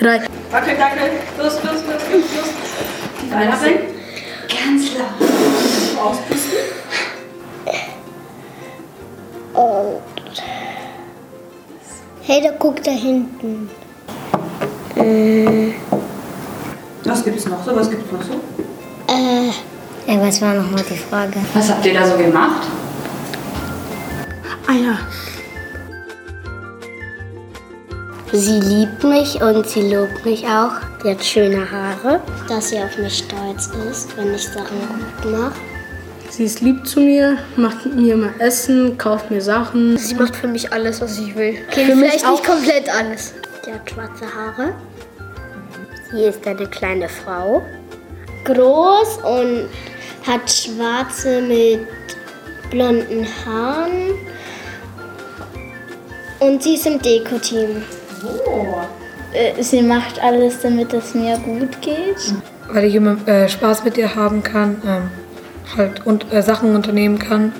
drei. Wackel, wackel. Los, los, los, los, los. Die Beine rein. Ganz laut. Auspusten. Und. Hey, da guckt da hinten. Was gibt's noch so? Was gibt's noch so? Äh. Ja, was war nochmal die Frage? Was habt ihr da so gemacht? Ah ja. Sie liebt mich und sie lobt mich auch. Sie hat schöne Haare. Dass sie auf mich stolz ist, wenn ich Sachen gut mache. Sie ist lieb zu mir, macht mit mir immer Essen, kauft mir Sachen. Sie macht für mich alles, was ich will. Okay, Für vielleicht nicht komplett alles. Sie hat schwarze Haare. Sie ist eine kleine Frau. Groß und hat schwarze mit blonden Haaren. Und sie ist im Deko-Team. Äh, Sie macht alles, damit es mir gut geht. weil ich immer äh, Spaß mit ihr haben kann, ähm, halt und äh, Sachen unternehmen kann.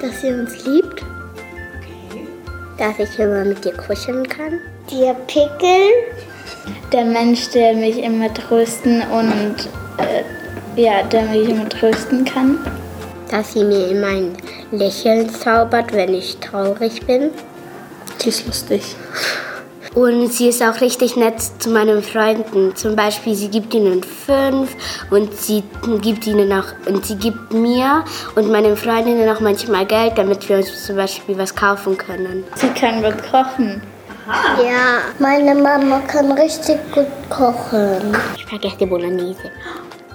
Dass sie uns liebt. Dass ich immer mit ihr kuscheln kann. Die Pickel. Der Mensch, der mich immer trösten und äh, ja, der mich immer trösten kann. Dass sie mir immer ein Lächeln zaubert, wenn ich traurig bin. Sie ist lustig. Und sie ist auch richtig nett zu meinen Freunden. Zum Beispiel, sie gibt ihnen fünf und sie gibt ihnen auch und sie gibt mir und meinen Freundinnen auch manchmal Geld, damit wir uns zum Beispiel was kaufen können. Sie kann gut kochen. Ja, meine Mama kann richtig gut kochen. Spaghetti Bolognese.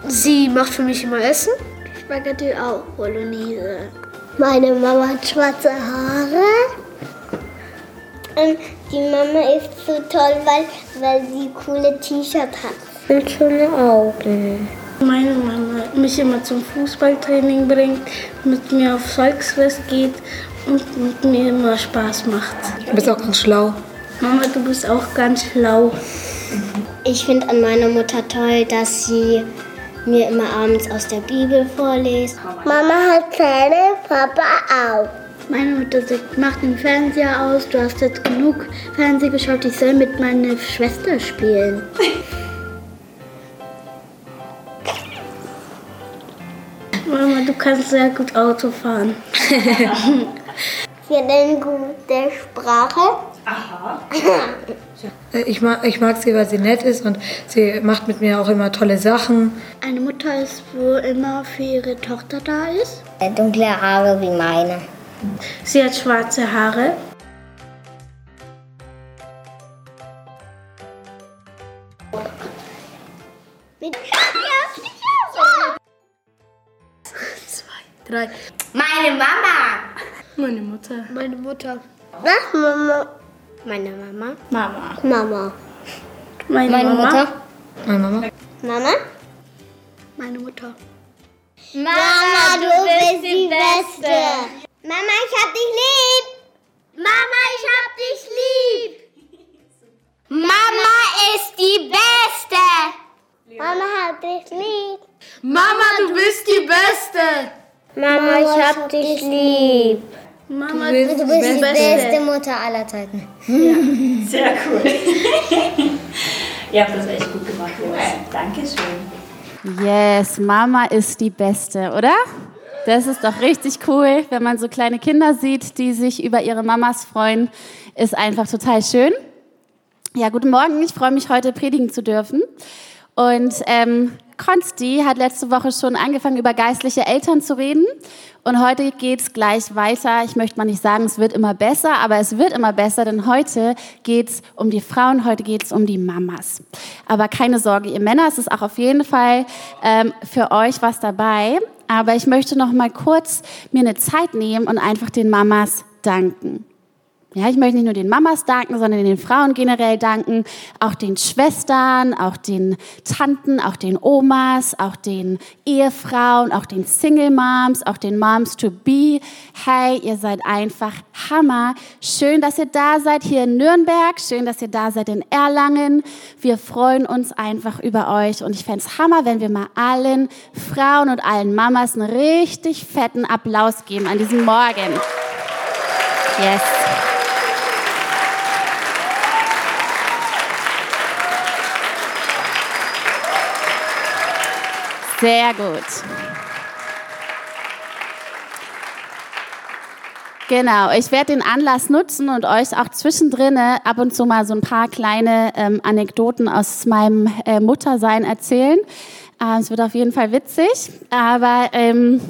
Sie macht für mich immer Essen. Spaghetti auch Bolognese. Meine Mama hat schwarze Haare. Und die Mama ist so toll, weil, weil sie coole T-Shirt hat. Und schöne Augen. Meine Mama mich immer zum Fußballtraining bringt, mit mir auf Volksfest geht und mit mir immer Spaß macht. Du bist auch ganz schlau. Mama, du bist auch ganz schlau. Ich finde an meiner Mutter toll, dass sie mir immer abends aus der Bibel vorliest. Mama hat Zähne, Papa auch. Meine Mutter sagt, mach den Fernseher aus, du hast jetzt genug Fernsehen geschaut, ich soll mit meiner Schwester spielen. Mama, du kannst sehr gut Auto fahren. Sie hat eine gute Sprache. Äh, Ich mag, ich mag sie, weil sie nett ist und sie macht mit mir auch immer tolle Sachen. Eine Mutter ist, wo immer für ihre Tochter da ist. Dunkle Haare wie meine. Sie hat schwarze Haare. Zwei, drei. Meine Mama. Meine Mutter. Meine Mutter. Was, Mama? Meine Mama. Mama. Mama. Meine, Meine Mama. Mutter. Meine Mama. Mama? Meine Mutter. Mama, du bist die Beste. Mama, ich hab dich lieb. Mama, ich hab dich lieb. Mama ist die Beste. Mama hat dich lieb. Mama, du bist die Beste. Mama, ich hab dich lieb. Mama, Du bist die beste Mutter aller Zeiten. Sehr cool. Ihr habt das echt gut gemacht, Jungs. Dankeschön. Yes, Mama ist die Beste, oder? Das ist doch richtig cool, wenn man so kleine Kinder sieht, die sich über ihre Mamas freuen. Ist einfach total schön. Ja, guten Morgen. Ich freue mich, heute predigen zu dürfen. Und ähm, Konsti hat letzte Woche schon angefangen, über geistliche Eltern zu reden. Und heute geht's gleich weiter. Ich möchte mal nicht sagen, es wird immer besser, aber es wird immer besser, denn heute geht's um die Frauen, heute geht's um die Mamas. Aber keine Sorge, ihr Männer, es ist auch auf jeden Fall ähm, für euch was dabei. Aber ich möchte noch mal kurz mir eine Zeit nehmen und einfach den Mamas danken. Ja, ich möchte nicht nur den Mamas danken, sondern den Frauen generell danken, auch den Schwestern, auch den Tanten, auch den Omas, auch den Ehefrauen, auch den Single Moms, auch den Moms to be. Hey, ihr seid einfach Hammer. Schön, dass ihr da seid hier in Nürnberg. Schön, dass ihr da seid in Erlangen. Wir freuen uns einfach über euch und ich fände es Hammer, wenn wir mal allen Frauen und allen Mamas einen richtig fetten Applaus geben an diesem Morgen. Yes. Sehr gut. Genau, ich werde den Anlass nutzen und euch auch zwischendrin ab und zu mal so ein paar kleine ähm, Anekdoten aus meinem äh, Muttersein erzählen. Äh, es wird auf jeden Fall witzig, aber ähm,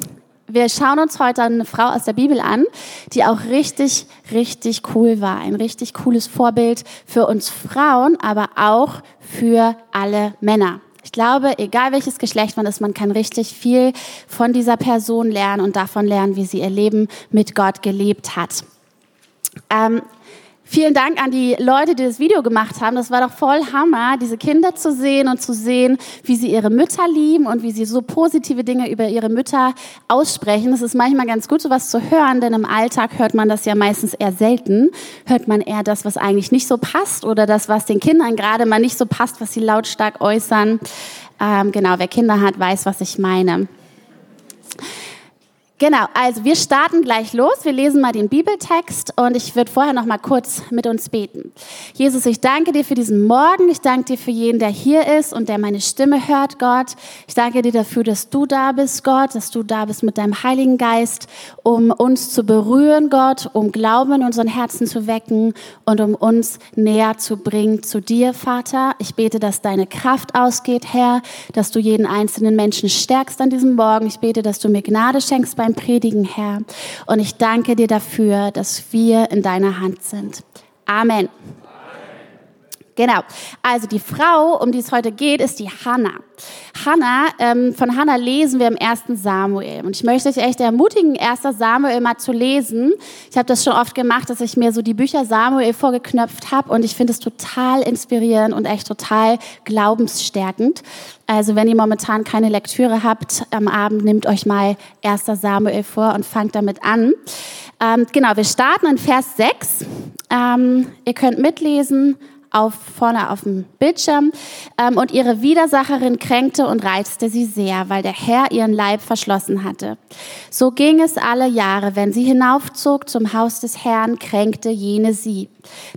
wir schauen uns heute eine Frau aus der Bibel an, die auch richtig, richtig cool war. Ein richtig cooles Vorbild für uns Frauen, aber auch für alle Männer. Ich glaube, egal welches Geschlecht man ist, man kann richtig viel von dieser Person lernen und davon lernen, wie sie ihr Leben mit Gott gelebt hat. Ähm, Vielen Dank an die Leute, die das Video gemacht haben. Das war doch voll Hammer, diese Kinder zu sehen und zu sehen, wie sie ihre Mütter lieben und wie sie so positive Dinge über ihre Mütter aussprechen. Es ist manchmal ganz gut, sowas zu hören, denn im Alltag hört man das ja meistens eher selten. Hört man eher das, was eigentlich nicht so passt oder das, was den Kindern gerade mal nicht so passt, was sie lautstark äußern. Ähm, genau, wer Kinder hat, weiß, was ich meine. Genau, also wir starten gleich los. Wir lesen mal den Bibeltext und ich würde vorher noch mal kurz mit uns beten. Jesus, ich danke dir für diesen Morgen. Ich danke dir für jeden, der hier ist und der meine Stimme hört, Gott. Ich danke dir dafür, dass du da bist, Gott, dass du da bist mit deinem Heiligen Geist, um uns zu berühren, Gott, um Glauben in unseren Herzen zu wecken und um uns näher zu bringen zu dir, Vater. Ich bete, dass deine Kraft ausgeht, Herr, dass du jeden einzelnen Menschen stärkst an diesem Morgen. Ich bete, dass du mir Gnade schenkst beim Predigen, Herr. Und ich danke dir dafür, dass wir in deiner Hand sind. Amen. Genau. Also die Frau, um die es heute geht, ist die Hannah. Hannah, ähm, von Hannah lesen wir im ersten Samuel. Und ich möchte euch echt ermutigen, erster Samuel mal zu lesen. Ich habe das schon oft gemacht, dass ich mir so die Bücher Samuel vorgeknöpft habe. Und ich finde es total inspirierend und echt total glaubensstärkend. Also wenn ihr momentan keine Lektüre habt am Abend, nehmt euch mal erster Samuel vor und fangt damit an. Ähm, genau, wir starten in Vers 6. Ähm, ihr könnt mitlesen auf, vorne auf dem Bildschirm. Ähm, und ihre Widersacherin kränkte und reizte sie sehr, weil der Herr ihren Leib verschlossen hatte. So ging es alle Jahre. Wenn sie hinaufzog zum Haus des Herrn, kränkte jene sie.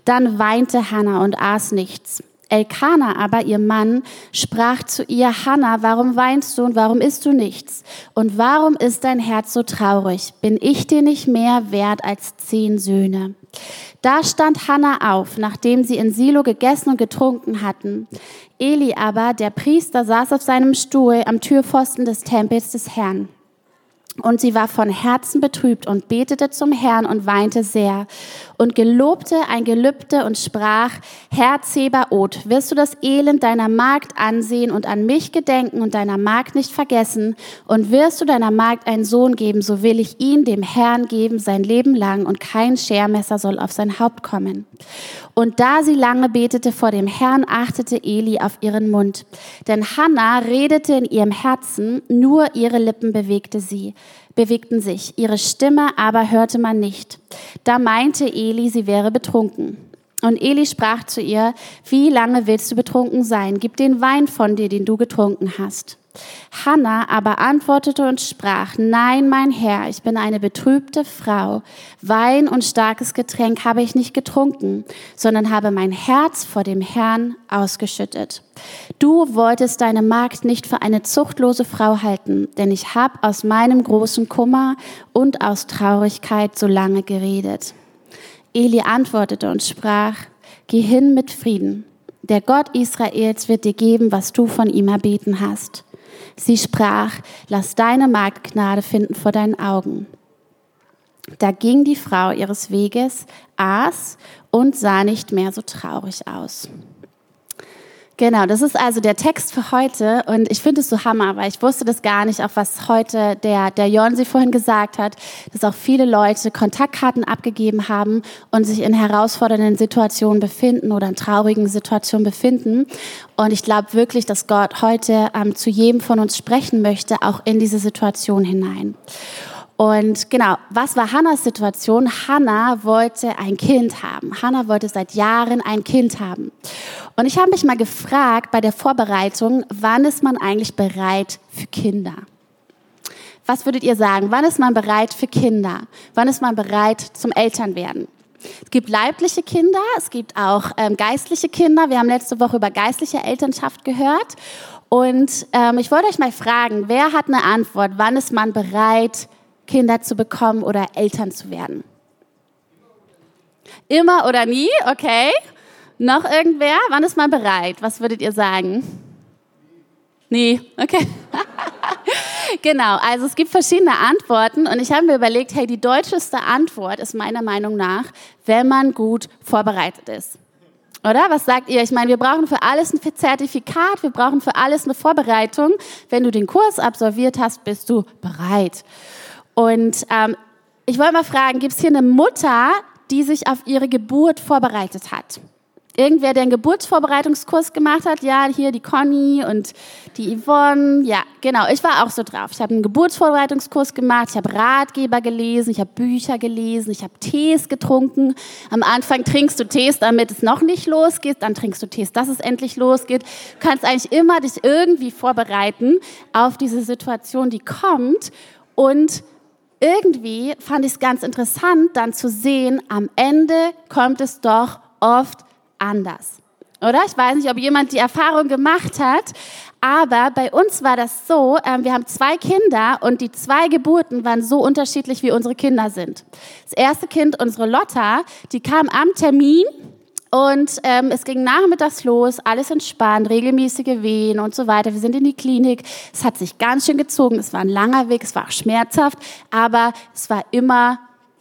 Dann weinte Hannah und aß nichts. Elkanah aber, ihr Mann, sprach zu ihr, Hannah, warum weinst du und warum isst du nichts? Und warum ist dein Herz so traurig? Bin ich dir nicht mehr wert als zehn Söhne? Da stand Hannah auf, nachdem sie in Silo gegessen und getrunken hatten. Eli aber, der Priester, saß auf seinem Stuhl am Türpfosten des Tempels des Herrn. Und sie war von Herzen betrübt und betete zum Herrn und weinte sehr und gelobte ein Gelübde und sprach, Herr Zebaoth, wirst du das Elend deiner Magd ansehen und an mich gedenken und deiner Magd nicht vergessen und wirst du deiner Magd einen Sohn geben, so will ich ihn dem Herrn geben sein Leben lang und kein Schermesser soll auf sein Haupt kommen. Und da sie lange betete vor dem Herrn, achtete Eli auf ihren Mund. Denn Hannah redete in ihrem Herzen, nur ihre Lippen bewegte sie bewegten sich, ihre Stimme aber hörte man nicht. Da meinte Eli, sie wäre betrunken. Und Eli sprach zu ihr, wie lange willst du betrunken sein? Gib den Wein von dir, den du getrunken hast. Hannah aber antwortete und sprach, nein, mein Herr, ich bin eine betrübte Frau. Wein und starkes Getränk habe ich nicht getrunken, sondern habe mein Herz vor dem Herrn ausgeschüttet. Du wolltest deine Magd nicht für eine zuchtlose Frau halten, denn ich habe aus meinem großen Kummer und aus Traurigkeit so lange geredet. Eli antwortete und sprach, geh hin mit Frieden. Der Gott Israels wird dir geben, was du von ihm erbeten hast. Sie sprach, lass deine Magd Gnade finden vor deinen Augen. Da ging die Frau ihres Weges, aß und sah nicht mehr so traurig aus. Genau, das ist also der Text für heute und ich finde es so hammer, weil ich wusste das gar nicht, auch was heute der, der Jonsi vorhin gesagt hat, dass auch viele Leute Kontaktkarten abgegeben haben und sich in herausfordernden Situationen befinden oder in traurigen Situationen befinden. Und ich glaube wirklich, dass Gott heute ähm, zu jedem von uns sprechen möchte, auch in diese Situation hinein. Und genau, was war Hannas Situation? Hannah wollte ein Kind haben. Hannah wollte seit Jahren ein Kind haben. Und ich habe mich mal gefragt bei der Vorbereitung, wann ist man eigentlich bereit für Kinder? Was würdet ihr sagen? Wann ist man bereit für Kinder? Wann ist man bereit zum Elternwerden? Es gibt leibliche Kinder, es gibt auch ähm, geistliche Kinder. Wir haben letzte Woche über geistliche Elternschaft gehört. Und ähm, ich wollte euch mal fragen, wer hat eine Antwort? Wann ist man bereit, Kinder zu bekommen oder Eltern zu werden? Immer oder nie? Okay. Noch irgendwer? Wann ist man bereit? Was würdet ihr sagen? Nie. Okay. genau, also es gibt verschiedene Antworten und ich habe mir überlegt, hey, die deutscheste Antwort ist meiner Meinung nach, wenn man gut vorbereitet ist. Oder? Was sagt ihr? Ich meine, wir brauchen für alles ein Zertifikat, wir brauchen für alles eine Vorbereitung. Wenn du den Kurs absolviert hast, bist du bereit. Und ähm, ich wollte mal fragen, gibt es hier eine Mutter, die sich auf ihre Geburt vorbereitet hat? Irgendwer, der einen Geburtsvorbereitungskurs gemacht hat, ja, hier die Conny und die Yvonne, ja, genau, ich war auch so drauf. Ich habe einen Geburtsvorbereitungskurs gemacht, ich habe Ratgeber gelesen, ich habe Bücher gelesen, ich habe Tees getrunken. Am Anfang trinkst du Tees, damit es noch nicht losgeht, dann trinkst du Tees, dass es endlich losgeht. Du kannst eigentlich immer dich irgendwie vorbereiten auf diese Situation, die kommt und irgendwie fand ich es ganz interessant, dann zu sehen, am Ende kommt es doch oft anders. Oder? Ich weiß nicht, ob jemand die Erfahrung gemacht hat, aber bei uns war das so, äh, wir haben zwei Kinder und die zwei Geburten waren so unterschiedlich, wie unsere Kinder sind. Das erste Kind, unsere Lotta, die kam am Termin und ähm, es ging nachmittags los, alles entspannt, regelmäßige Wehen und so weiter. Wir sind in die Klinik. Es hat sich ganz schön gezogen. Es war ein langer Weg, es war auch schmerzhaft, aber es war immer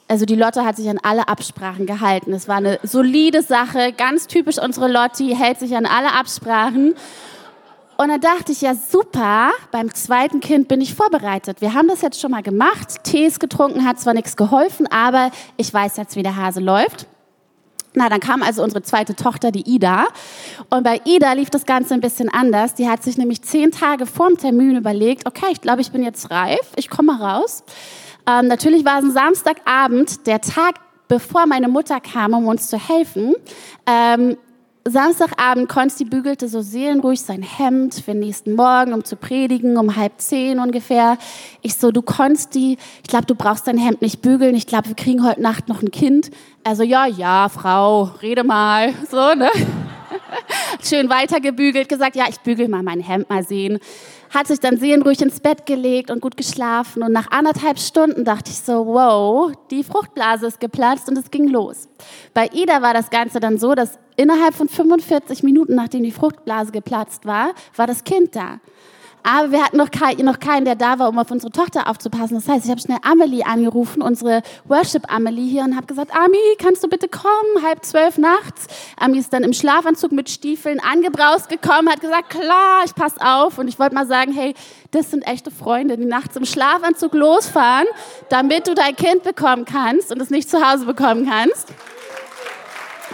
also die Lotte hat sich an alle Absprachen gehalten. Es war eine solide Sache, ganz typisch unsere Lotti, hält sich an alle Absprachen. Und dann dachte ich, ja super, beim zweiten Kind bin ich vorbereitet. Wir haben das jetzt schon mal gemacht, Tees getrunken, hat zwar nichts geholfen, aber ich weiß jetzt, wie der Hase läuft. Na, dann kam also unsere zweite Tochter, die Ida. Und bei Ida lief das Ganze ein bisschen anders. Die hat sich nämlich zehn Tage vorm Termin überlegt, okay, ich glaube, ich bin jetzt reif, ich komme raus. Ähm, natürlich war es ein Samstagabend, der Tag, bevor meine Mutter kam, um uns zu helfen. Ähm, Samstagabend, Konsti bügelte so seelenruhig sein Hemd für den nächsten Morgen, um zu predigen, um halb zehn ungefähr. Ich so, du Konsti, ich glaube, du brauchst dein Hemd nicht bügeln. Ich glaube, wir kriegen heute Nacht noch ein Kind. Also, ja, ja, Frau, rede mal. So, ne? Schön weitergebügelt, gesagt, ja, ich bügel mal mein Hemd, mal sehen hat sich dann seelenruhig ins Bett gelegt und gut geschlafen. Und nach anderthalb Stunden dachte ich so, wow, die Fruchtblase ist geplatzt und es ging los. Bei Ida war das Ganze dann so, dass innerhalb von 45 Minuten, nachdem die Fruchtblase geplatzt war, war das Kind da. Aber wir hatten noch, kein, noch keinen, der da war, um auf unsere Tochter aufzupassen. Das heißt, ich habe schnell Amelie angerufen, unsere Worship-Amelie hier, und habe gesagt, Ami, kannst du bitte kommen? Halb zwölf nachts. Ami ist dann im Schlafanzug mit Stiefeln angebraust gekommen, hat gesagt, klar, ich pass auf. Und ich wollte mal sagen, hey, das sind echte Freunde, die nachts im Schlafanzug losfahren, damit du dein Kind bekommen kannst und es nicht zu Hause bekommen kannst.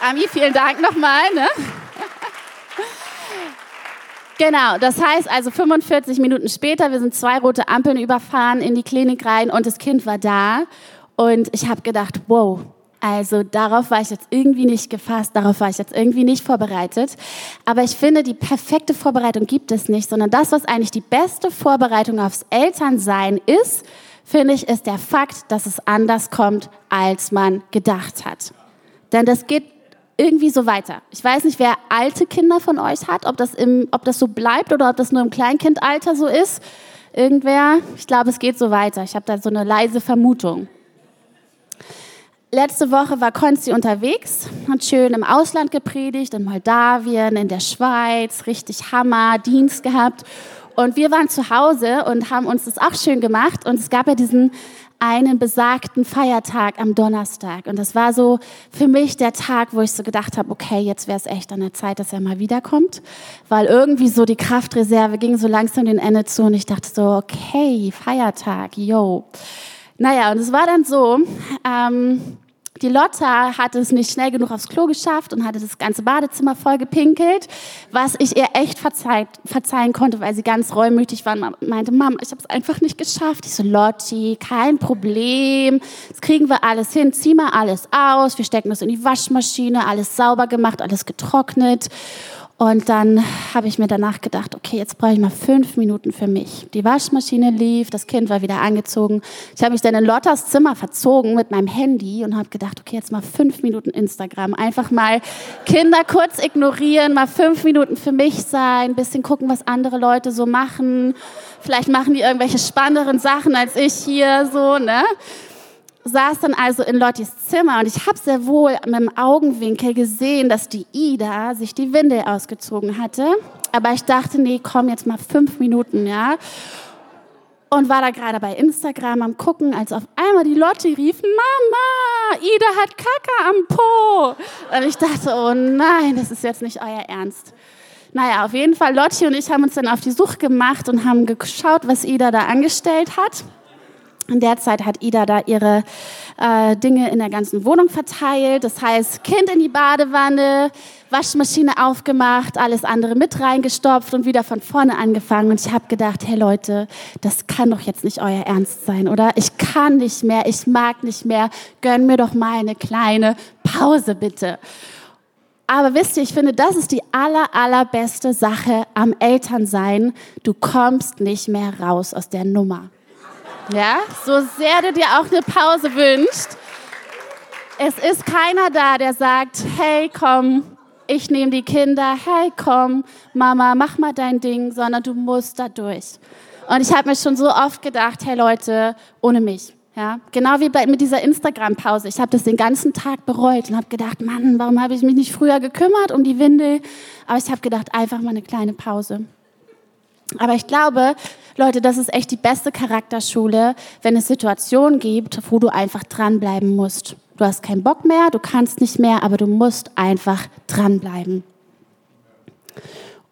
Ami, vielen Dank nochmal. Ne? Genau, das heißt also 45 Minuten später, wir sind zwei rote Ampeln überfahren in die Klinik rein und das Kind war da und ich habe gedacht, wow, also darauf war ich jetzt irgendwie nicht gefasst, darauf war ich jetzt irgendwie nicht vorbereitet. Aber ich finde, die perfekte Vorbereitung gibt es nicht, sondern das, was eigentlich die beste Vorbereitung aufs Elternsein ist, finde ich, ist der Fakt, dass es anders kommt, als man gedacht hat. Denn das geht irgendwie so weiter. Ich weiß nicht, wer alte Kinder von euch hat, ob das, im, ob das so bleibt oder ob das nur im Kleinkindalter so ist. Irgendwer, ich glaube, es geht so weiter. Ich habe da so eine leise Vermutung. Letzte Woche war Konzi unterwegs, hat schön im Ausland gepredigt, in Moldawien, in der Schweiz, richtig Hammer, Dienst gehabt. Und wir waren zu Hause und haben uns das auch schön gemacht. Und es gab ja diesen einen besagten Feiertag am Donnerstag. Und das war so für mich der Tag, wo ich so gedacht habe, okay, jetzt wäre es echt an der Zeit, dass er mal wiederkommt. Weil irgendwie so die Kraftreserve ging so langsam den Ende zu und ich dachte so, okay, Feiertag, yo. Naja, und es war dann so, ähm, die Lotta hat es nicht schnell genug aufs Klo geschafft und hatte das ganze Badezimmer voll gepinkelt, was ich ihr echt verzeiht, verzeihen konnte, weil sie ganz reumütig war und meinte, Mama, ich habe es einfach nicht geschafft. Ich so, Lotti, kein Problem, das kriegen wir alles hin, zieh mal alles aus, wir stecken das in die Waschmaschine, alles sauber gemacht, alles getrocknet. Und dann habe ich mir danach gedacht, okay, jetzt brauche ich mal fünf Minuten für mich. Die Waschmaschine lief, das Kind war wieder angezogen. Ich habe mich dann in Lottas Zimmer verzogen mit meinem Handy und habe gedacht, okay, jetzt mal fünf Minuten Instagram. Einfach mal Kinder kurz ignorieren, mal fünf Minuten für mich sein, ein bisschen gucken, was andere Leute so machen. Vielleicht machen die irgendwelche spannenderen Sachen als ich hier so, ne? Saß dann also in Lottis Zimmer und ich habe sehr wohl mit dem Augenwinkel gesehen, dass die Ida sich die Windel ausgezogen hatte. Aber ich dachte, nee, komm jetzt mal fünf Minuten, ja. Und war da gerade bei Instagram am gucken, als auf einmal die Lotti rief, Mama, Ida hat Kacke am Po. Und ich dachte, oh nein, das ist jetzt nicht euer Ernst. Naja, auf jeden Fall, Lotti und ich haben uns dann auf die Suche gemacht und haben geschaut, was Ida da angestellt hat. In der Zeit hat Ida da ihre äh, Dinge in der ganzen Wohnung verteilt. Das heißt, Kind in die Badewanne, Waschmaschine aufgemacht, alles andere mit reingestopft und wieder von vorne angefangen. Und ich habe gedacht, hey Leute, das kann doch jetzt nicht euer Ernst sein, oder? Ich kann nicht mehr, ich mag nicht mehr. Gönn mir doch mal eine kleine Pause, bitte. Aber wisst ihr, ich finde, das ist die aller, allerbeste Sache am Elternsein. Du kommst nicht mehr raus aus der Nummer. Ja, so sehr du dir auch eine Pause wünschst. Es ist keiner da, der sagt, hey, komm, ich nehme die Kinder, hey, komm, Mama, mach mal dein Ding, sondern du musst da durch. Und ich habe mir schon so oft gedacht, hey Leute, ohne mich. Ja, genau wie bei, mit dieser Instagram-Pause. Ich habe das den ganzen Tag bereut und habe gedacht, Mann, warum habe ich mich nicht früher gekümmert um die Windel? Aber ich habe gedacht, einfach mal eine kleine Pause. Aber ich glaube, Leute, das ist echt die beste Charakterschule, wenn es Situationen gibt, wo du einfach dranbleiben musst. Du hast keinen Bock mehr, du kannst nicht mehr, aber du musst einfach dranbleiben.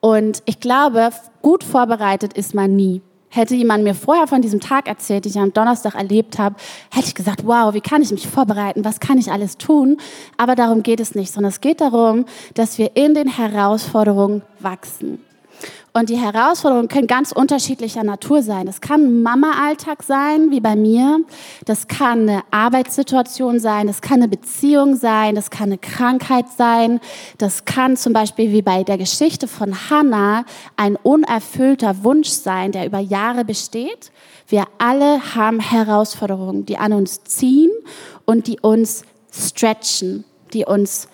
Und ich glaube, gut vorbereitet ist man nie. Hätte jemand mir vorher von diesem Tag erzählt, den ich am Donnerstag erlebt habe, hätte ich gesagt, wow, wie kann ich mich vorbereiten? Was kann ich alles tun? Aber darum geht es nicht, sondern es geht darum, dass wir in den Herausforderungen wachsen. Und die Herausforderungen können ganz unterschiedlicher Natur sein. Das kann Mama-Alltag sein, wie bei mir. Das kann eine Arbeitssituation sein. Das kann eine Beziehung sein. Das kann eine Krankheit sein. Das kann zum Beispiel wie bei der Geschichte von Hannah ein unerfüllter Wunsch sein, der über Jahre besteht. Wir alle haben Herausforderungen, die an uns ziehen und die uns stretchen, die uns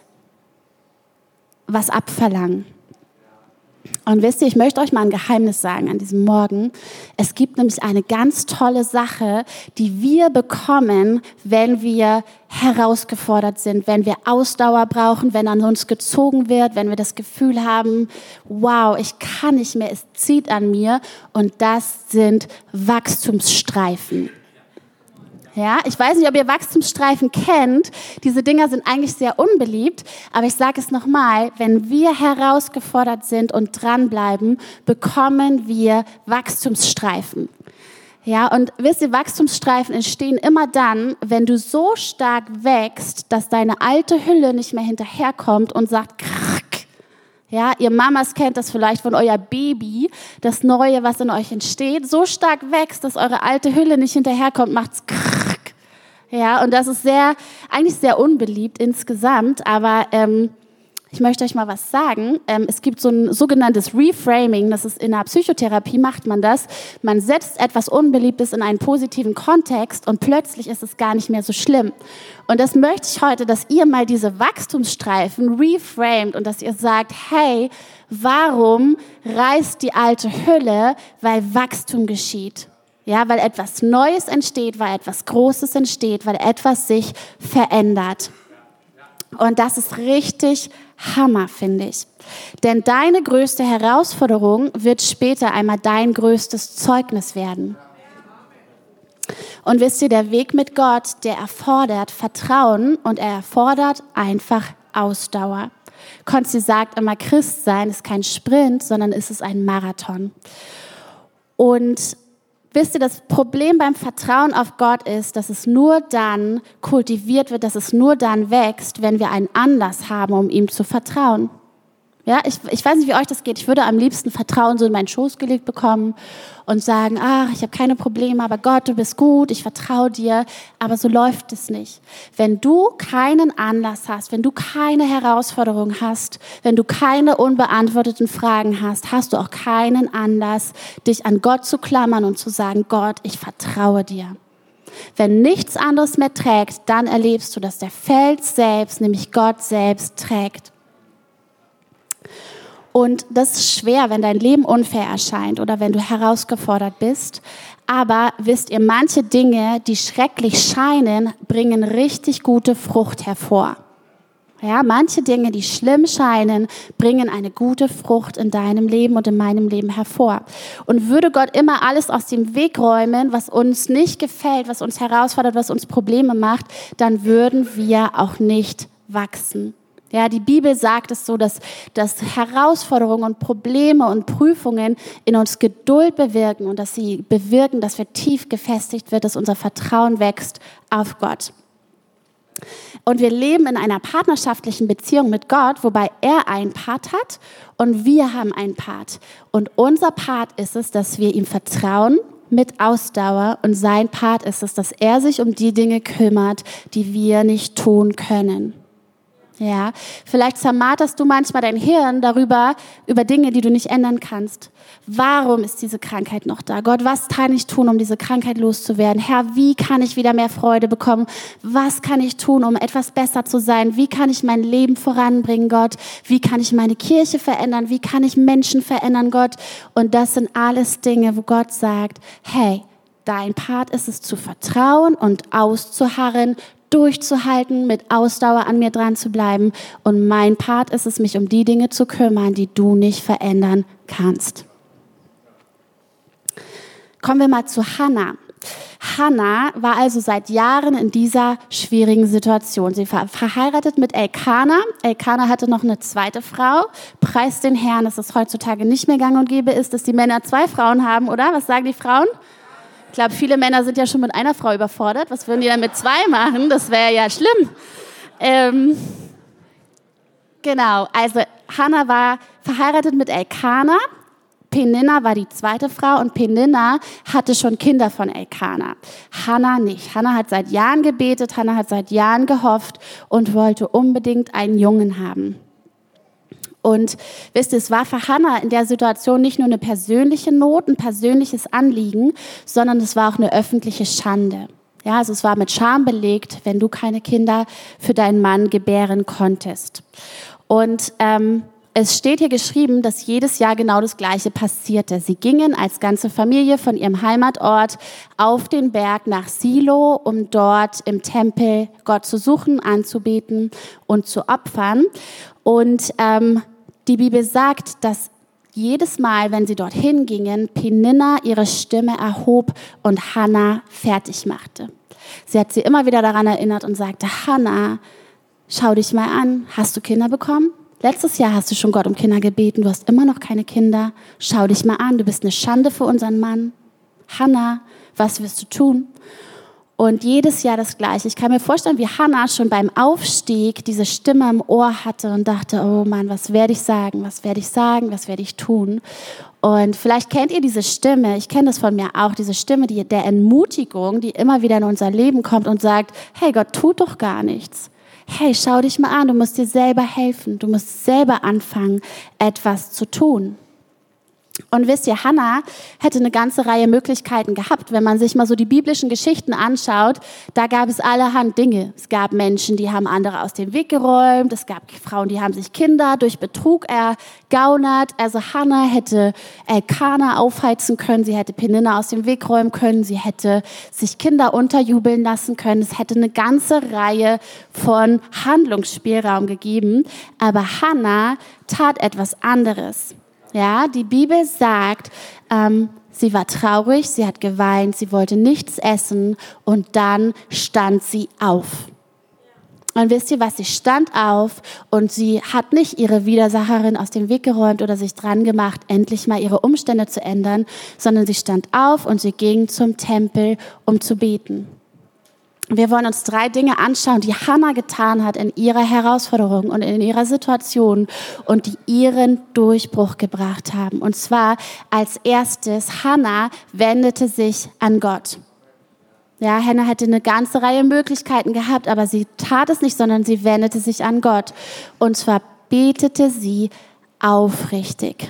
was abverlangen. Und wisst ihr, ich möchte euch mal ein Geheimnis sagen an diesem Morgen. Es gibt nämlich eine ganz tolle Sache, die wir bekommen, wenn wir herausgefordert sind, wenn wir Ausdauer brauchen, wenn an uns gezogen wird, wenn wir das Gefühl haben, wow, ich kann nicht mehr, es zieht an mir. Und das sind Wachstumsstreifen. Ja, ich weiß nicht, ob ihr Wachstumsstreifen kennt. Diese Dinger sind eigentlich sehr unbeliebt, aber ich sage es nochmal, wenn wir herausgefordert sind und dranbleiben, bekommen wir Wachstumsstreifen. Ja, und wisst ihr, Wachstumsstreifen entstehen immer dann, wenn du so stark wächst, dass deine alte Hülle nicht mehr hinterherkommt und sagt, krack. Ja, ihr Mamas kennt das vielleicht von euer Baby, das Neue, was in euch entsteht, so stark wächst, dass eure alte Hülle nicht hinterherkommt, macht's krack. Ja, und das ist sehr, eigentlich sehr unbeliebt insgesamt, aber ähm, ich möchte euch mal was sagen. Ähm, es gibt so ein sogenanntes Reframing, das ist in der Psychotherapie macht man das. Man setzt etwas Unbeliebtes in einen positiven Kontext und plötzlich ist es gar nicht mehr so schlimm. Und das möchte ich heute, dass ihr mal diese Wachstumsstreifen reframed und dass ihr sagt, hey, warum reißt die alte Hülle, weil Wachstum geschieht? Ja, weil etwas Neues entsteht, weil etwas Großes entsteht, weil etwas sich verändert. Und das ist richtig Hammer, finde ich. Denn deine größte Herausforderung wird später einmal dein größtes Zeugnis werden. Und wisst ihr, der Weg mit Gott, der erfordert Vertrauen und er erfordert einfach Ausdauer. Konsti sagt immer, Christ sein ist kein Sprint, sondern ist es ein Marathon. Und Wisst ihr, das Problem beim Vertrauen auf Gott ist, dass es nur dann kultiviert wird, dass es nur dann wächst, wenn wir einen Anlass haben, um ihm zu vertrauen. Ja, ich, ich weiß nicht, wie euch das geht. Ich würde am liebsten Vertrauen so in meinen Schoß gelegt bekommen und sagen, ach, ich habe keine Probleme, aber Gott, du bist gut, ich vertraue dir. Aber so läuft es nicht. Wenn du keinen Anlass hast, wenn du keine Herausforderung hast, wenn du keine unbeantworteten Fragen hast, hast du auch keinen Anlass, dich an Gott zu klammern und zu sagen, Gott, ich vertraue dir. Wenn nichts anderes mehr trägt, dann erlebst du, dass der Fels selbst, nämlich Gott selbst, trägt. Und das ist schwer, wenn dein Leben unfair erscheint oder wenn du herausgefordert bist. Aber wisst ihr, manche Dinge, die schrecklich scheinen, bringen richtig gute Frucht hervor. Ja, manche Dinge, die schlimm scheinen, bringen eine gute Frucht in deinem Leben und in meinem Leben hervor. Und würde Gott immer alles aus dem Weg räumen, was uns nicht gefällt, was uns herausfordert, was uns Probleme macht, dann würden wir auch nicht wachsen. Ja, die Bibel sagt es so, dass, dass Herausforderungen und Probleme und Prüfungen in uns Geduld bewirken und dass sie bewirken, dass wir tief gefestigt wird, dass unser Vertrauen wächst auf Gott. Und wir leben in einer partnerschaftlichen Beziehung mit Gott, wobei er einen Part hat und wir haben einen Part. Und unser Part ist es, dass wir ihm vertrauen mit Ausdauer und sein Part ist es, dass er sich um die Dinge kümmert, die wir nicht tun können. Ja, vielleicht zermarterst du manchmal dein Hirn darüber, über Dinge, die du nicht ändern kannst. Warum ist diese Krankheit noch da? Gott, was kann ich tun, um diese Krankheit loszuwerden? Herr, wie kann ich wieder mehr Freude bekommen? Was kann ich tun, um etwas besser zu sein? Wie kann ich mein Leben voranbringen, Gott? Wie kann ich meine Kirche verändern? Wie kann ich Menschen verändern, Gott? Und das sind alles Dinge, wo Gott sagt, hey, Dein Part ist es zu vertrauen und auszuharren, durchzuhalten, mit Ausdauer an mir dran zu bleiben. Und mein Part ist es, mich um die Dinge zu kümmern, die du nicht verändern kannst. Kommen wir mal zu Hannah. Hannah war also seit Jahren in dieser schwierigen Situation. Sie war verheiratet mit Elkanah. Elkanah hatte noch eine zweite Frau. Preis den Herrn, dass es heutzutage nicht mehr gang und gäbe ist, dass die Männer zwei Frauen haben, oder? Was sagen die Frauen? Ich glaube, viele Männer sind ja schon mit einer Frau überfordert. Was würden die dann mit zwei machen? Das wäre ja schlimm. Ähm, genau, also Hannah war verheiratet mit Elkanah. Peninna war die zweite Frau und Peninna hatte schon Kinder von Elkanah. Hannah nicht. Hannah hat seit Jahren gebetet, Hannah hat seit Jahren gehofft und wollte unbedingt einen Jungen haben. Und wisst ihr, es war für Hannah in der Situation nicht nur eine persönliche Not, ein persönliches Anliegen, sondern es war auch eine öffentliche Schande. Ja, also es war mit Scham belegt, wenn du keine Kinder für deinen Mann gebären konntest. Und ähm, es steht hier geschrieben, dass jedes Jahr genau das Gleiche passierte. Sie gingen als ganze Familie von ihrem Heimatort auf den Berg nach Silo, um dort im Tempel Gott zu suchen, anzubeten und zu opfern. Und ähm, die Bibel sagt, dass jedes Mal, wenn sie dorthin gingen, Peninna ihre Stimme erhob und Hannah fertig machte. Sie hat sie immer wieder daran erinnert und sagte, Hannah, schau dich mal an, hast du Kinder bekommen? Letztes Jahr hast du schon Gott um Kinder gebeten, du hast immer noch keine Kinder. Schau dich mal an, du bist eine Schande für unseren Mann. Hannah, was wirst du tun? Und jedes Jahr das Gleiche. Ich kann mir vorstellen, wie Hannah schon beim Aufstieg diese Stimme im Ohr hatte und dachte, oh Mann, was werde ich sagen? Was werde ich sagen? Was werde ich tun? Und vielleicht kennt ihr diese Stimme, ich kenne das von mir auch, diese Stimme die, der Entmutigung, die immer wieder in unser Leben kommt und sagt, hey, Gott tut doch gar nichts. Hey, schau dich mal an, du musst dir selber helfen, du musst selber anfangen, etwas zu tun. Und wisst ihr, Hannah hätte eine ganze Reihe Möglichkeiten gehabt. Wenn man sich mal so die biblischen Geschichten anschaut, da gab es allerhand Dinge. Es gab Menschen, die haben andere aus dem Weg geräumt. Es gab Frauen, die haben sich Kinder durch Betrug ergaunert. Also Hannah hätte Elkanah aufheizen können. Sie hätte Peninna aus dem Weg räumen können. Sie hätte sich Kinder unterjubeln lassen können. Es hätte eine ganze Reihe von Handlungsspielraum gegeben. Aber Hannah tat etwas anderes. Ja, die Bibel sagt, ähm, sie war traurig, sie hat geweint, sie wollte nichts essen und dann stand sie auf. Und wisst ihr was, sie stand auf und sie hat nicht ihre Widersacherin aus dem Weg geräumt oder sich dran gemacht, endlich mal ihre Umstände zu ändern, sondern sie stand auf und sie ging zum Tempel, um zu beten. Wir wollen uns drei Dinge anschauen, die Hannah getan hat in ihrer Herausforderung und in ihrer Situation und die ihren Durchbruch gebracht haben. Und zwar als erstes, Hannah wendete sich an Gott. Ja, Hannah hätte eine ganze Reihe Möglichkeiten gehabt, aber sie tat es nicht, sondern sie wendete sich an Gott. Und zwar betete sie aufrichtig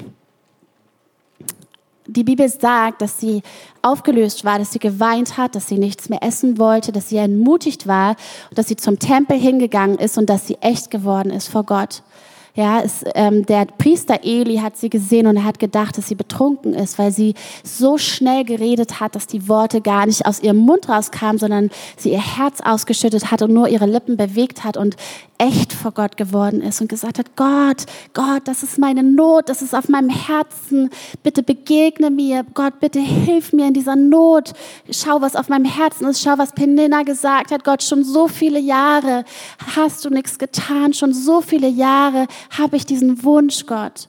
die Bibel sagt, dass sie aufgelöst war, dass sie geweint hat, dass sie nichts mehr essen wollte, dass sie entmutigt war, dass sie zum Tempel hingegangen ist und dass sie echt geworden ist vor Gott. Ja, es, ähm, der Priester Eli hat sie gesehen und er hat gedacht, dass sie betrunken ist, weil sie so schnell geredet hat, dass die Worte gar nicht aus ihrem Mund rauskamen, sondern sie ihr Herz ausgeschüttet hat und nur ihre Lippen bewegt hat. Und echt vor Gott geworden ist und gesagt hat, Gott, Gott, das ist meine Not, das ist auf meinem Herzen, bitte begegne mir, Gott, bitte hilf mir in dieser Not. Schau, was auf meinem Herzen ist, schau, was Penina gesagt hat, Gott, schon so viele Jahre hast du nichts getan, schon so viele Jahre habe ich diesen Wunsch, Gott.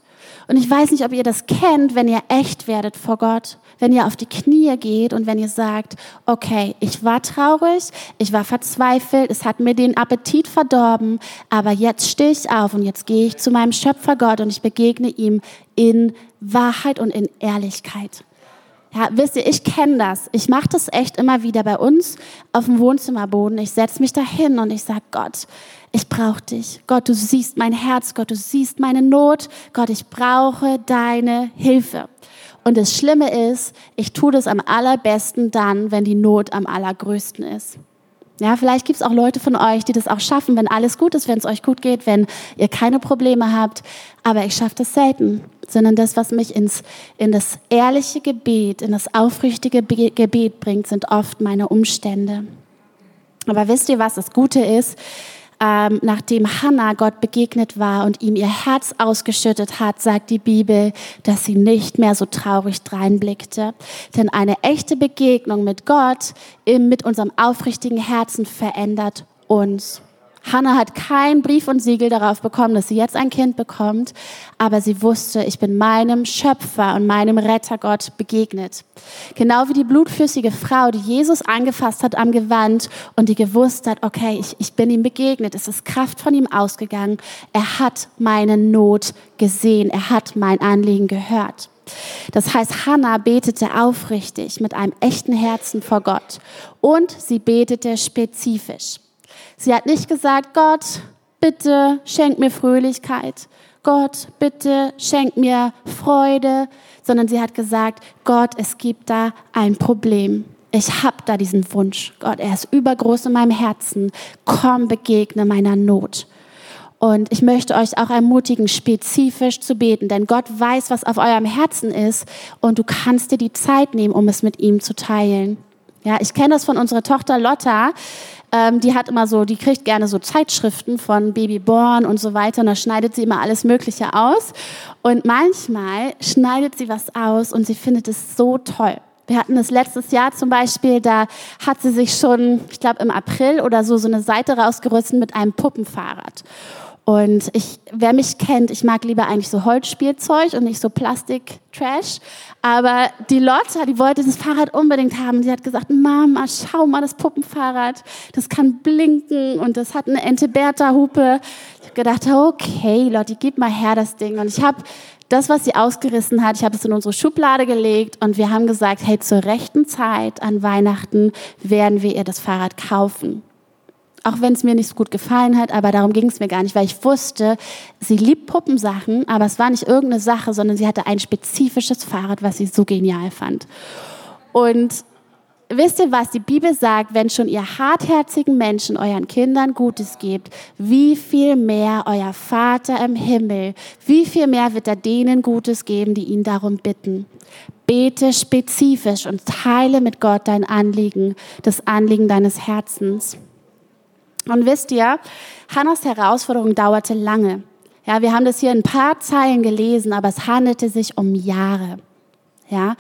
Und ich weiß nicht, ob ihr das kennt, wenn ihr echt werdet vor Gott wenn ihr auf die Knie geht und wenn ihr sagt, okay, ich war traurig, ich war verzweifelt, es hat mir den Appetit verdorben, aber jetzt stehe ich auf und jetzt gehe ich zu meinem Schöpfer Gott und ich begegne ihm in Wahrheit und in Ehrlichkeit. Ja, wisst ihr, ich kenne das. Ich mache das echt immer wieder bei uns auf dem Wohnzimmerboden. Ich setze mich da hin und ich sage, Gott, ich brauche dich. Gott, du siehst mein Herz. Gott, du siehst meine Not. Gott, ich brauche deine Hilfe. Und das Schlimme ist, ich tue das am allerbesten dann, wenn die Not am allergrößten ist. Ja, vielleicht gibt es auch Leute von euch, die das auch schaffen, wenn alles gut ist, wenn es euch gut geht, wenn ihr keine Probleme habt. Aber ich schaffe das selten, sondern das, was mich ins, in das ehrliche Gebet, in das aufrichtige Gebet bringt, sind oft meine Umstände. Aber wisst ihr, was das Gute ist? Ähm, nachdem Hannah Gott begegnet war und ihm ihr Herz ausgeschüttet hat, sagt die Bibel, dass sie nicht mehr so traurig dreinblickte. Denn eine echte Begegnung mit Gott mit unserem aufrichtigen Herzen verändert uns. Hannah hat kein Brief und Siegel darauf bekommen, dass sie jetzt ein Kind bekommt, aber sie wusste, ich bin meinem Schöpfer und meinem Rettergott begegnet. Genau wie die blutflüssige Frau, die Jesus angefasst hat am Gewand und die gewusst hat, okay, ich, ich bin ihm begegnet, es ist Kraft von ihm ausgegangen, er hat meine Not gesehen, er hat mein Anliegen gehört. Das heißt, Hannah betete aufrichtig mit einem echten Herzen vor Gott und sie betete spezifisch. Sie hat nicht gesagt, Gott, bitte schenk mir Fröhlichkeit. Gott, bitte schenk mir Freude, sondern sie hat gesagt, Gott, es gibt da ein Problem. Ich habe da diesen Wunsch. Gott, er ist übergroß in meinem Herzen. Komm, begegne meiner Not. Und ich möchte euch auch ermutigen, spezifisch zu beten, denn Gott weiß, was auf eurem Herzen ist und du kannst dir die Zeit nehmen, um es mit ihm zu teilen. Ja, ich kenne das von unserer Tochter Lotta. Ähm, die hat immer so, die kriegt gerne so Zeitschriften von Babyborn und so weiter. Und da schneidet sie immer alles Mögliche aus. Und manchmal schneidet sie was aus und sie findet es so toll. Wir hatten das letztes Jahr zum Beispiel, da hat sie sich schon, ich glaube im April oder so, so eine Seite rausgerüstet mit einem Puppenfahrrad. Und ich, wer mich kennt, ich mag lieber eigentlich so Holzspielzeug und nicht so Plastik-Trash. Aber die Lotta, die wollte das Fahrrad unbedingt haben. Sie hat gesagt, Mama, schau mal das Puppenfahrrad. Das kann blinken und das hat eine Ente-Bertha-Hupe. Ich habe gedacht, okay, Lotti, gib mal her das Ding. Und ich habe das, was sie ausgerissen hat, ich habe es in unsere Schublade gelegt und wir haben gesagt, hey, zur rechten Zeit an Weihnachten werden wir ihr das Fahrrad kaufen auch wenn es mir nicht so gut gefallen hat, aber darum ging es mir gar nicht, weil ich wusste, sie liebt Puppensachen, aber es war nicht irgendeine Sache, sondern sie hatte ein spezifisches Fahrrad, was sie so genial fand. Und wisst ihr was, die Bibel sagt, wenn schon ihr hartherzigen Menschen euren Kindern Gutes gebt, wie viel mehr euer Vater im Himmel, wie viel mehr wird er denen Gutes geben, die ihn darum bitten. Bete spezifisch und teile mit Gott dein Anliegen, das Anliegen deines Herzens. Und wisst ihr, Hannas Herausforderung dauerte lange. Ja, wir haben das hier in ein paar Zeilen gelesen, aber es handelte sich um Jahre. Ja,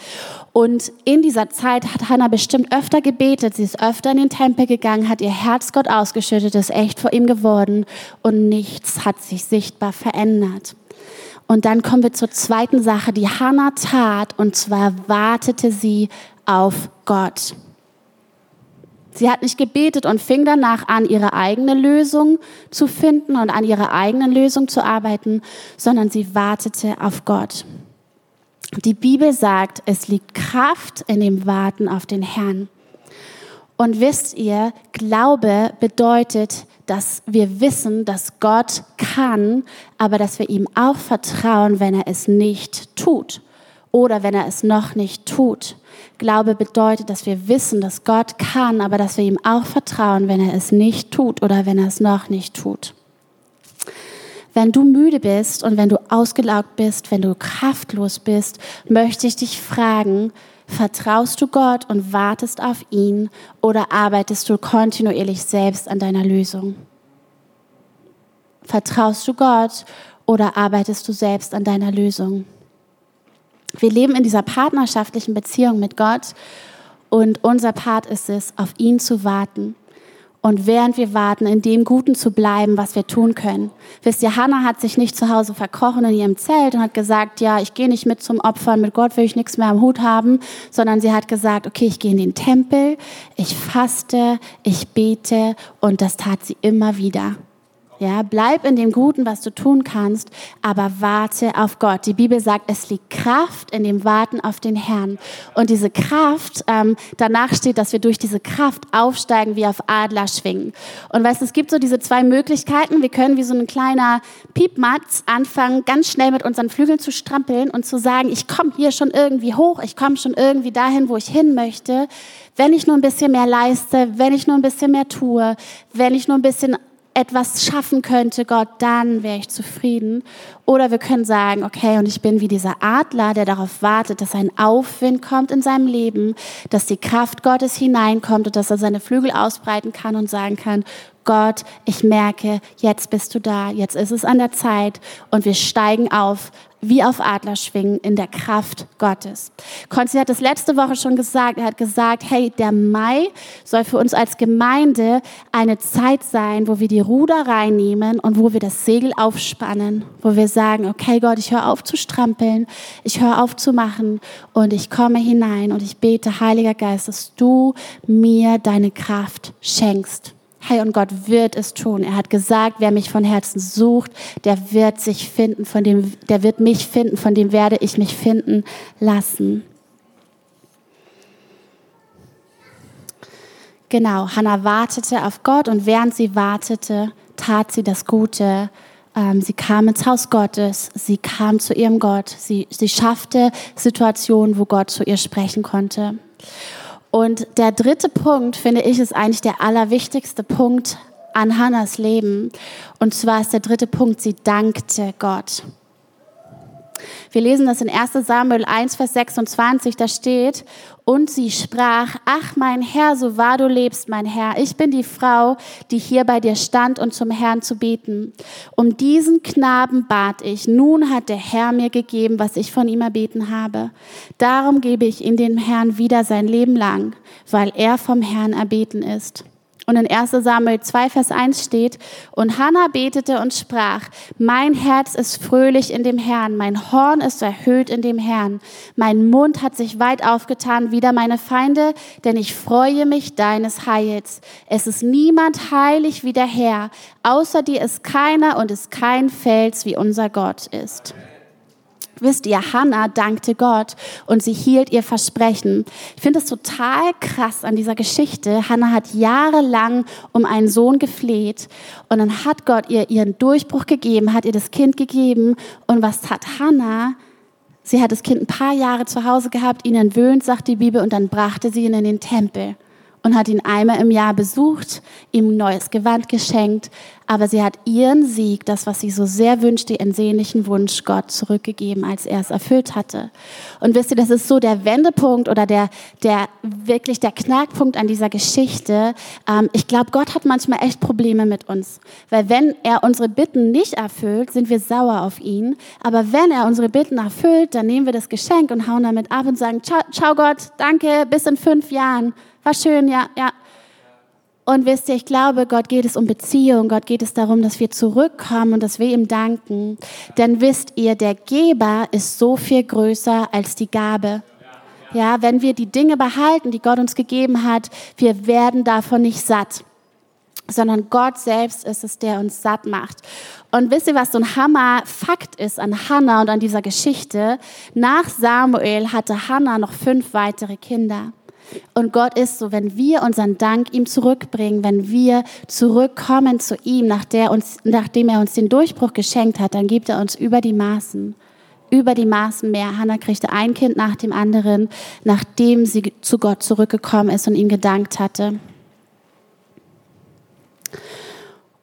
und in dieser Zeit hat Hannah bestimmt öfter gebetet, sie ist öfter in den Tempel gegangen, hat ihr Herz Gott ausgeschüttet, ist echt vor ihm geworden und nichts hat sich sichtbar verändert. Und dann kommen wir zur zweiten Sache, die Hannah tat, und zwar wartete sie auf Gott. Sie hat nicht gebetet und fing danach an, ihre eigene Lösung zu finden und an ihrer eigenen Lösung zu arbeiten, sondern sie wartete auf Gott. Die Bibel sagt, es liegt Kraft in dem Warten auf den Herrn. Und wisst ihr, Glaube bedeutet, dass wir wissen, dass Gott kann, aber dass wir ihm auch vertrauen, wenn er es nicht tut oder wenn er es noch nicht tut. Glaube bedeutet, dass wir wissen, dass Gott kann, aber dass wir ihm auch vertrauen, wenn er es nicht tut oder wenn er es noch nicht tut. Wenn du müde bist und wenn du ausgelaugt bist, wenn du kraftlos bist, möchte ich dich fragen, vertraust du Gott und wartest auf ihn oder arbeitest du kontinuierlich selbst an deiner Lösung? Vertraust du Gott oder arbeitest du selbst an deiner Lösung? Wir leben in dieser partnerschaftlichen Beziehung mit Gott und unser Part ist es, auf ihn zu warten und während wir warten, in dem Guten zu bleiben, was wir tun können. Wisst ihr, Hannah hat sich nicht zu Hause verkrochen in ihrem Zelt und hat gesagt, ja, ich gehe nicht mit zum Opfern, mit Gott will ich nichts mehr am Hut haben, sondern sie hat gesagt, okay, ich gehe in den Tempel, ich faste, ich bete und das tat sie immer wieder. Ja, bleib in dem Guten, was du tun kannst, aber warte auf Gott. Die Bibel sagt, es liegt Kraft in dem Warten auf den Herrn. Und diese Kraft, ähm, danach steht, dass wir durch diese Kraft aufsteigen wie auf Adler schwingen. Und weißt, es gibt so diese zwei Möglichkeiten. Wir können wie so ein kleiner Piepmatz anfangen, ganz schnell mit unseren Flügeln zu strampeln und zu sagen, ich komme hier schon irgendwie hoch, ich komme schon irgendwie dahin, wo ich hin möchte. Wenn ich nur ein bisschen mehr leiste, wenn ich nur ein bisschen mehr tue, wenn ich nur ein bisschen etwas schaffen könnte, Gott, dann wäre ich zufrieden. Oder wir können sagen, okay, und ich bin wie dieser Adler, der darauf wartet, dass ein Aufwind kommt in seinem Leben, dass die Kraft Gottes hineinkommt und dass er seine Flügel ausbreiten kann und sagen kann, Gott, ich merke, jetzt bist du da, jetzt ist es an der Zeit und wir steigen auf wie auf Adlerschwingen in der Kraft Gottes. Konzi hat das letzte Woche schon gesagt. Er hat gesagt, hey, der Mai soll für uns als Gemeinde eine Zeit sein, wo wir die Ruder reinnehmen und wo wir das Segel aufspannen, wo wir sagen, okay Gott, ich höre auf zu strampeln, ich höre auf zu machen und ich komme hinein und ich bete, Heiliger Geist, dass du mir deine Kraft schenkst. Hey, und Gott wird es tun. Er hat gesagt, wer mich von Herzen sucht, der wird sich finden, von dem, der wird mich finden, von dem werde ich mich finden lassen. Genau, Hannah wartete auf Gott und während sie wartete, tat sie das Gute. Ähm, sie kam ins Haus Gottes, sie kam zu ihrem Gott, sie, sie schaffte Situationen, wo Gott zu ihr sprechen konnte. Und der dritte Punkt, finde ich, ist eigentlich der allerwichtigste Punkt an Hannas Leben. Und zwar ist der dritte Punkt, sie dankte Gott. Wir lesen das in 1 Samuel 1, Vers 26, da steht, und sie sprach, ach mein Herr, so wahr du lebst, mein Herr, ich bin die Frau, die hier bei dir stand und zum Herrn zu beten. Um diesen Knaben bat ich, nun hat der Herr mir gegeben, was ich von ihm erbeten habe. Darum gebe ich ihm den Herrn wieder sein Leben lang, weil er vom Herrn erbeten ist. Und in 1 Samuel 2, Vers 1 steht, und Hannah betete und sprach, mein Herz ist fröhlich in dem Herrn, mein Horn ist erhöht in dem Herrn, mein Mund hat sich weit aufgetan wider meine Feinde, denn ich freue mich deines Heils. Es ist niemand heilig wie der Herr, außer dir ist keiner und ist kein Fels wie unser Gott ist. Wisst ihr, Hannah dankte Gott und sie hielt ihr Versprechen. Ich finde es total krass an dieser Geschichte. Hannah hat jahrelang um einen Sohn gefleht und dann hat Gott ihr ihren Durchbruch gegeben, hat ihr das Kind gegeben. Und was hat Hannah? Sie hat das Kind ein paar Jahre zu Hause gehabt, ihn entwöhnt, sagt die Bibel, und dann brachte sie ihn in den Tempel und hat ihn einmal im Jahr besucht, ihm ein neues Gewand geschenkt, aber sie hat ihren Sieg, das, was sie so sehr wünschte, ihren sehnlichen Wunsch Gott zurückgegeben, als er es erfüllt hatte. Und wisst ihr, das ist so der Wendepunkt oder der, der wirklich der Knackpunkt an dieser Geschichte. Ähm, ich glaube, Gott hat manchmal echt Probleme mit uns. Weil wenn er unsere Bitten nicht erfüllt, sind wir sauer auf ihn. Aber wenn er unsere Bitten erfüllt, dann nehmen wir das Geschenk und hauen damit ab und sagen, ciao, ciao Gott, danke, bis in fünf Jahren. War schön, ja, ja, und wisst ihr, ich glaube, Gott geht es um Beziehung. Gott geht es darum, dass wir zurückkommen und dass wir ihm danken. Denn wisst ihr, der Geber ist so viel größer als die Gabe. Ja, wenn wir die Dinge behalten, die Gott uns gegeben hat, wir werden davon nicht satt, sondern Gott selbst ist es, der uns satt macht. Und wisst ihr, was so ein Hammer-Fakt ist an Hannah und an dieser Geschichte? Nach Samuel hatte Hannah noch fünf weitere Kinder. Und Gott ist so, wenn wir unseren Dank ihm zurückbringen, wenn wir zurückkommen zu ihm, nach der uns, nachdem er uns den Durchbruch geschenkt hat, dann gibt er uns über die Maßen, über die Maßen mehr. Hannah kriegte ein Kind nach dem anderen, nachdem sie zu Gott zurückgekommen ist und ihm gedankt hatte.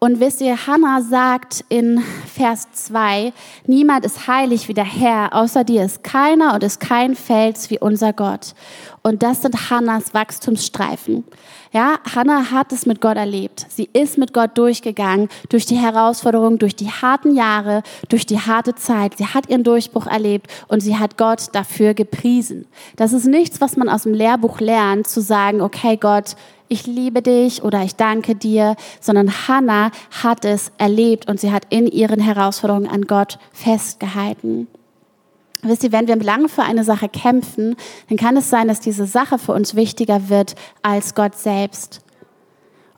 Und wisst ihr, Hannah sagt in Vers 2, niemand ist heilig wie der Herr, außer dir ist keiner und ist kein Fels wie unser Gott. Und das sind Hannahs Wachstumsstreifen. Ja, Hannah hat es mit Gott erlebt. Sie ist mit Gott durchgegangen, durch die Herausforderungen, durch die harten Jahre, durch die harte Zeit. Sie hat ihren Durchbruch erlebt und sie hat Gott dafür gepriesen. Das ist nichts, was man aus dem Lehrbuch lernt, zu sagen, okay, Gott, ich liebe dich oder ich danke dir, sondern Hannah hat es erlebt und sie hat in ihren Herausforderungen an Gott festgehalten. Wisst ihr, wenn wir lange für eine Sache kämpfen, dann kann es sein, dass diese Sache für uns wichtiger wird als Gott selbst.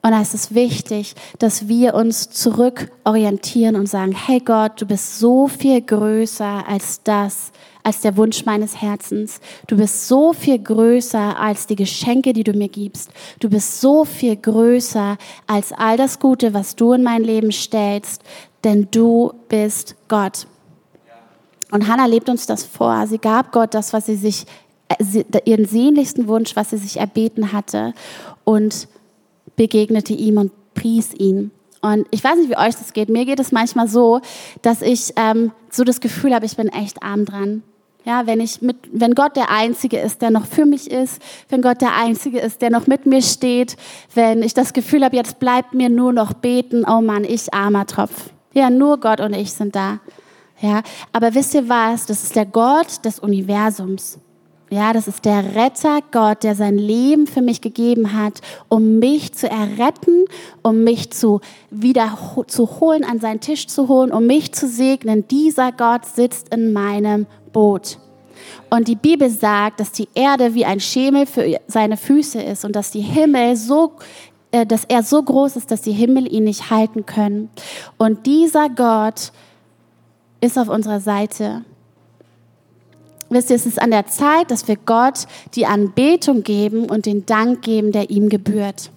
Und da ist es wichtig, dass wir uns zurückorientieren und sagen, hey Gott, du bist so viel größer als das, als der Wunsch meines Herzens. Du bist so viel größer als die Geschenke, die du mir gibst. Du bist so viel größer als all das Gute, was du in mein Leben stellst, denn du bist Gott. Und Hannah lebt uns das vor. Sie gab Gott das, was sie sich, äh, ihren sehnlichsten Wunsch, was sie sich erbeten hatte und begegnete ihm und pries ihn. Und ich weiß nicht, wie euch das geht. Mir geht es manchmal so, dass ich ähm, so das Gefühl habe, ich bin echt arm dran. Ja, wenn ich mit, wenn Gott der Einzige ist, der noch für mich ist, wenn Gott der Einzige ist, der noch mit mir steht, wenn ich das Gefühl habe, jetzt bleibt mir nur noch beten, oh Mann, ich armer Tropf. Ja, nur Gott und ich sind da. Ja, aber wisst ihr was? Das ist der Gott des Universums. Ja, das ist der Retter Gott, der sein Leben für mich gegeben hat, um mich zu erretten, um mich zu wieder zu holen, an seinen Tisch zu holen, um mich zu segnen. Dieser Gott sitzt in meinem Boot. Und die Bibel sagt, dass die Erde wie ein Schemel für seine Füße ist und dass die Himmel so äh, dass er so groß ist, dass die Himmel ihn nicht halten können. Und dieser Gott ist auf unserer Seite. Wisst ihr, es ist an der Zeit, dass wir Gott die Anbetung geben und den Dank geben, der ihm gebührt.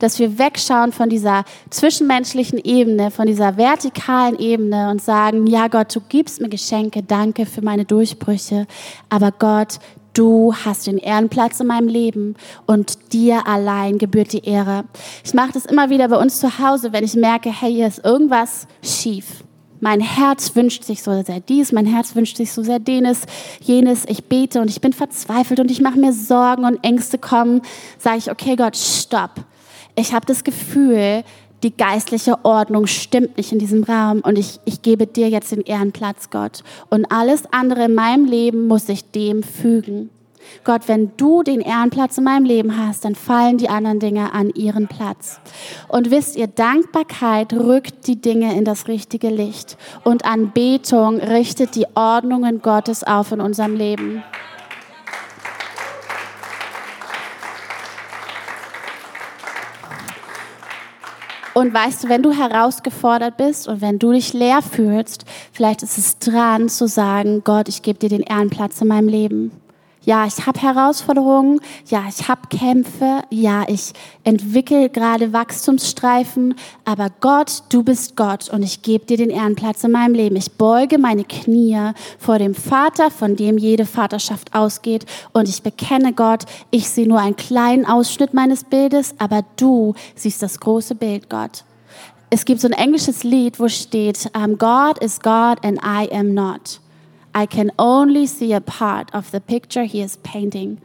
Dass wir wegschauen von dieser zwischenmenschlichen Ebene, von dieser vertikalen Ebene und sagen, ja Gott, du gibst mir Geschenke, danke für meine Durchbrüche, aber Gott, du hast den Ehrenplatz in meinem Leben und dir allein gebührt die Ehre. Ich mache das immer wieder bei uns zu Hause, wenn ich merke, hey, hier ist irgendwas schief mein Herz wünscht sich so sehr dies, mein Herz wünscht sich so sehr denes, jenes. Ich bete und ich bin verzweifelt und ich mache mir Sorgen und Ängste kommen. Sage ich, okay Gott, stopp. Ich habe das Gefühl, die geistliche Ordnung stimmt nicht in diesem Raum und ich, ich gebe dir jetzt den Ehrenplatz, Gott. Und alles andere in meinem Leben muss sich dem fügen. Gott, wenn du den Ehrenplatz in meinem Leben hast, dann fallen die anderen Dinge an ihren Platz. Und wisst ihr, Dankbarkeit rückt die Dinge in das richtige Licht und Anbetung richtet die Ordnungen Gottes auf in unserem Leben. Und weißt du, wenn du herausgefordert bist und wenn du dich leer fühlst, vielleicht ist es dran zu sagen, Gott, ich gebe dir den Ehrenplatz in meinem Leben. Ja, ich habe Herausforderungen, ja, ich habe Kämpfe, ja, ich entwickle gerade Wachstumsstreifen, aber Gott, du bist Gott und ich gebe dir den Ehrenplatz in meinem Leben. Ich beuge meine Knie vor dem Vater, von dem jede Vaterschaft ausgeht und ich bekenne Gott, ich sehe nur einen kleinen Ausschnitt meines Bildes, aber du siehst das große Bild, Gott. Es gibt so ein englisches Lied, wo steht, um, God is God and I am not. I can only see a part of the picture he is painting.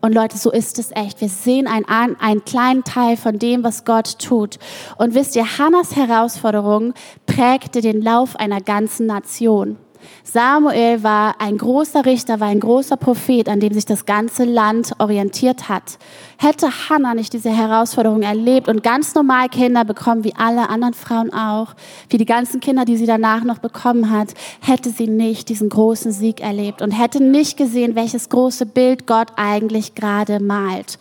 Und Leute, so ist es echt. Wir sehen einen, einen kleinen Teil von dem, was Gott tut. Und wisst ihr, Hannas Herausforderung prägte den Lauf einer ganzen Nation. Samuel war ein großer Richter, war ein großer Prophet, an dem sich das ganze Land orientiert hat. Hätte Hannah nicht diese Herausforderung erlebt und ganz normal Kinder bekommen, wie alle anderen Frauen auch, wie die ganzen Kinder, die sie danach noch bekommen hat, hätte sie nicht diesen großen Sieg erlebt und hätte nicht gesehen, welches große Bild Gott eigentlich gerade malt.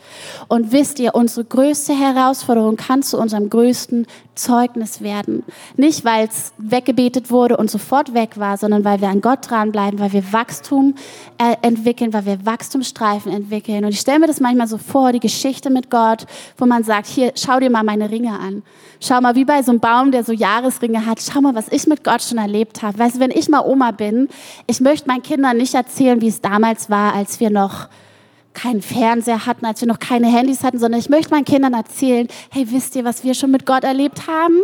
Und wisst ihr, unsere größte Herausforderung kann zu unserem größten Zeugnis werden. Nicht, weil es weggebetet wurde und sofort weg war, sondern weil wir an Gott dranbleiben, weil wir Wachstum äh, entwickeln, weil wir Wachstumsstreifen entwickeln. Und ich stelle mir das manchmal so vor, die Geschichte mit Gott, wo man sagt, hier, schau dir mal meine Ringe an. Schau mal, wie bei so einem Baum, der so Jahresringe hat. Schau mal, was ich mit Gott schon erlebt habe. Weißt du, wenn ich mal Oma bin, ich möchte meinen Kindern nicht erzählen, wie es damals war, als wir noch keinen Fernseher hatten, als wir noch keine Handys hatten, sondern ich möchte meinen Kindern erzählen, hey, wisst ihr, was wir schon mit Gott erlebt haben?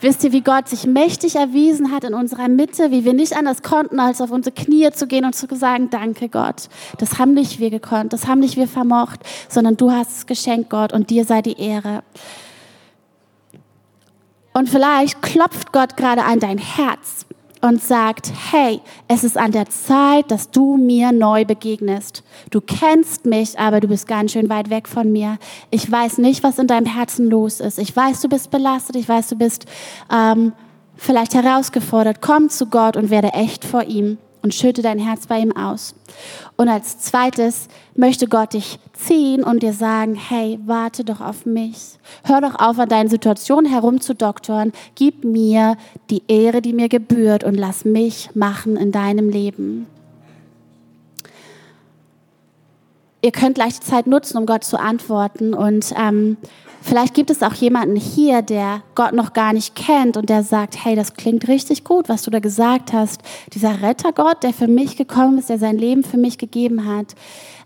Wisst ihr, wie Gott sich mächtig erwiesen hat in unserer Mitte, wie wir nicht anders konnten, als auf unsere Knie zu gehen und zu sagen, danke Gott. Das haben nicht wir gekonnt, das haben nicht wir vermocht, sondern du hast es geschenkt, Gott, und dir sei die Ehre. Und vielleicht klopft Gott gerade an dein Herz und sagt, hey, es ist an der Zeit, dass du mir neu begegnest. Du kennst mich, aber du bist ganz schön weit weg von mir. Ich weiß nicht, was in deinem Herzen los ist. Ich weiß, du bist belastet. Ich weiß, du bist ähm, vielleicht herausgefordert. Komm zu Gott und werde echt vor ihm und schütte dein Herz bei ihm aus. Und als zweites möchte Gott dich ziehen und dir sagen, hey, warte doch auf mich. Hör doch auf, an deinen Situationen herumzudoktoren. Gib mir die Ehre, die mir gebührt und lass mich machen in deinem Leben. Ihr könnt gleich die Zeit nutzen, um Gott zu antworten und ähm, Vielleicht gibt es auch jemanden hier, der Gott noch gar nicht kennt und der sagt, hey, das klingt richtig gut, was du da gesagt hast. Dieser Rettergott, der für mich gekommen ist, der sein Leben für mich gegeben hat.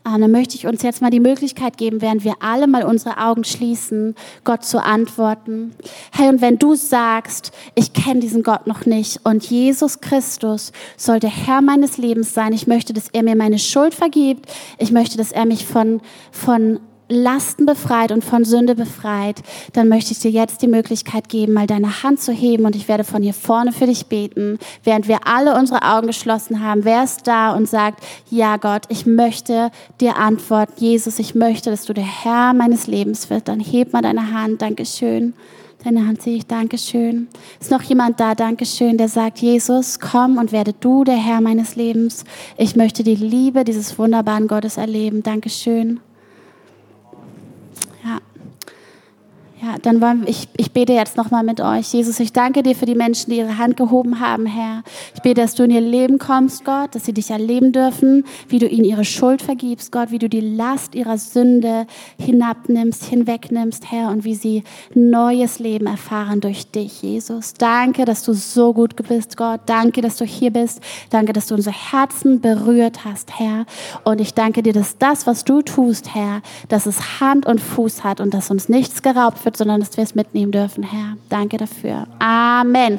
Ähm, dann möchte ich uns jetzt mal die Möglichkeit geben, während wir alle mal unsere Augen schließen, Gott zu antworten. Hey, und wenn du sagst, ich kenne diesen Gott noch nicht und Jesus Christus soll der Herr meines Lebens sein, ich möchte, dass er mir meine Schuld vergibt, ich möchte, dass er mich von, von Lasten befreit und von Sünde befreit, dann möchte ich dir jetzt die Möglichkeit geben, mal deine Hand zu heben und ich werde von hier vorne für dich beten, während wir alle unsere Augen geschlossen haben. Wer ist da und sagt, ja Gott, ich möchte dir antworten. Jesus, ich möchte, dass du der Herr meines Lebens wirst. Dann heb mal deine Hand. Dankeschön. Deine Hand sehe ich. Dankeschön. Ist noch jemand da? Dankeschön, der sagt, Jesus, komm und werde du der Herr meines Lebens. Ich möchte die Liebe dieses wunderbaren Gottes erleben. Dankeschön. Ja, dann wollen wir, ich, ich bete jetzt nochmal mit euch. Jesus, ich danke dir für die Menschen, die ihre Hand gehoben haben, Herr. Ich bete, dass du in ihr Leben kommst, Gott, dass sie dich erleben dürfen, wie du ihnen ihre Schuld vergibst, Gott, wie du die Last ihrer Sünde hinabnimmst, hinwegnimmst, Herr, und wie sie neues Leben erfahren durch dich, Jesus. Danke, dass du so gut bist, Gott. Danke, dass du hier bist. Danke, dass du unsere Herzen berührt hast, Herr. Und ich danke dir, dass das, was du tust, Herr, dass es Hand und Fuß hat und dass uns nichts geraubt wird, sondern dass wir es mitnehmen dürfen, Herr. Danke dafür. Amen.